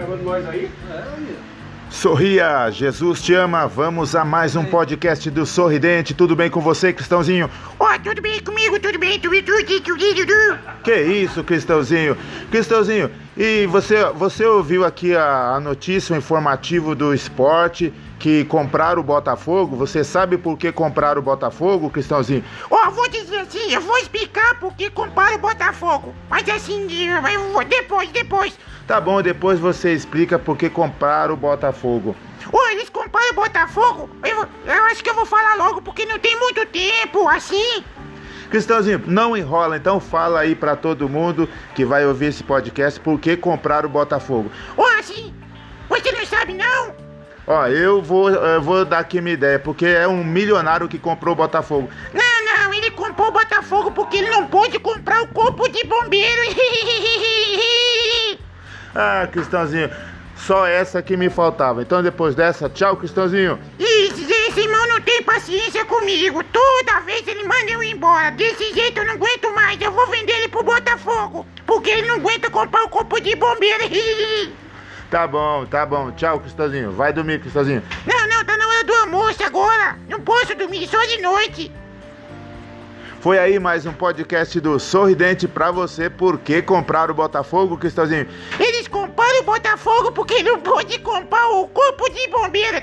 gravando nós aí? Sorria, Jesus te ama. Vamos a mais um podcast do Sorridente. Tudo bem com você, Cristãozinho? Ó, tudo bem comigo, tudo bem, tudo bem, tudo bem, tudo bem, tudo bem. Que isso, Cristãozinho? Cristãozinho, e você, você ouviu aqui a, a notícia, o informativo do esporte que compraram o Botafogo? Você sabe por que compraram o Botafogo, Cristãozinho? Ó, vou dizer assim, eu vou explicar por que compara o Botafogo. Mas assim, eu vou- depois, depois. Tá bom, depois você explica por que compraram o Botafogo. Ó, eles comparam o Botafogo. Eu, eu acho que eu vou falar logo, porque não tem muito tempo, assim. Cristãozinho, não enrola, então fala aí pra todo mundo que vai ouvir esse podcast por que compraram o Botafogo. Ó, assim, você não sabe não? Ó, eu vou, eu vou dar aqui minha ideia, porque é um milionário que comprou o Botafogo. Não, o Botafogo porque ele não pôde comprar o corpo de bombeiro. Ah, Cristãozinho, só essa que me faltava. Então depois dessa, tchau, Cristãozinho. Esse, esse irmão não tem paciência comigo. Toda vez ele manda eu ir embora. Desse jeito eu não aguento mais. Eu vou vender ele pro Botafogo. Porque ele não aguenta comprar o corpo de bombeiro. Tá bom, tá bom. Tchau, Cristãozinho. Vai dormir, Cristãozinho. Não, não, tá na hora do almoço agora. Não posso dormir só de noite. Foi aí mais um podcast do Sorridente pra você. Por que compraram o Botafogo, Cristãozinho? Eles comparam o Botafogo porque não pôde comprar o corpo de bombeiro.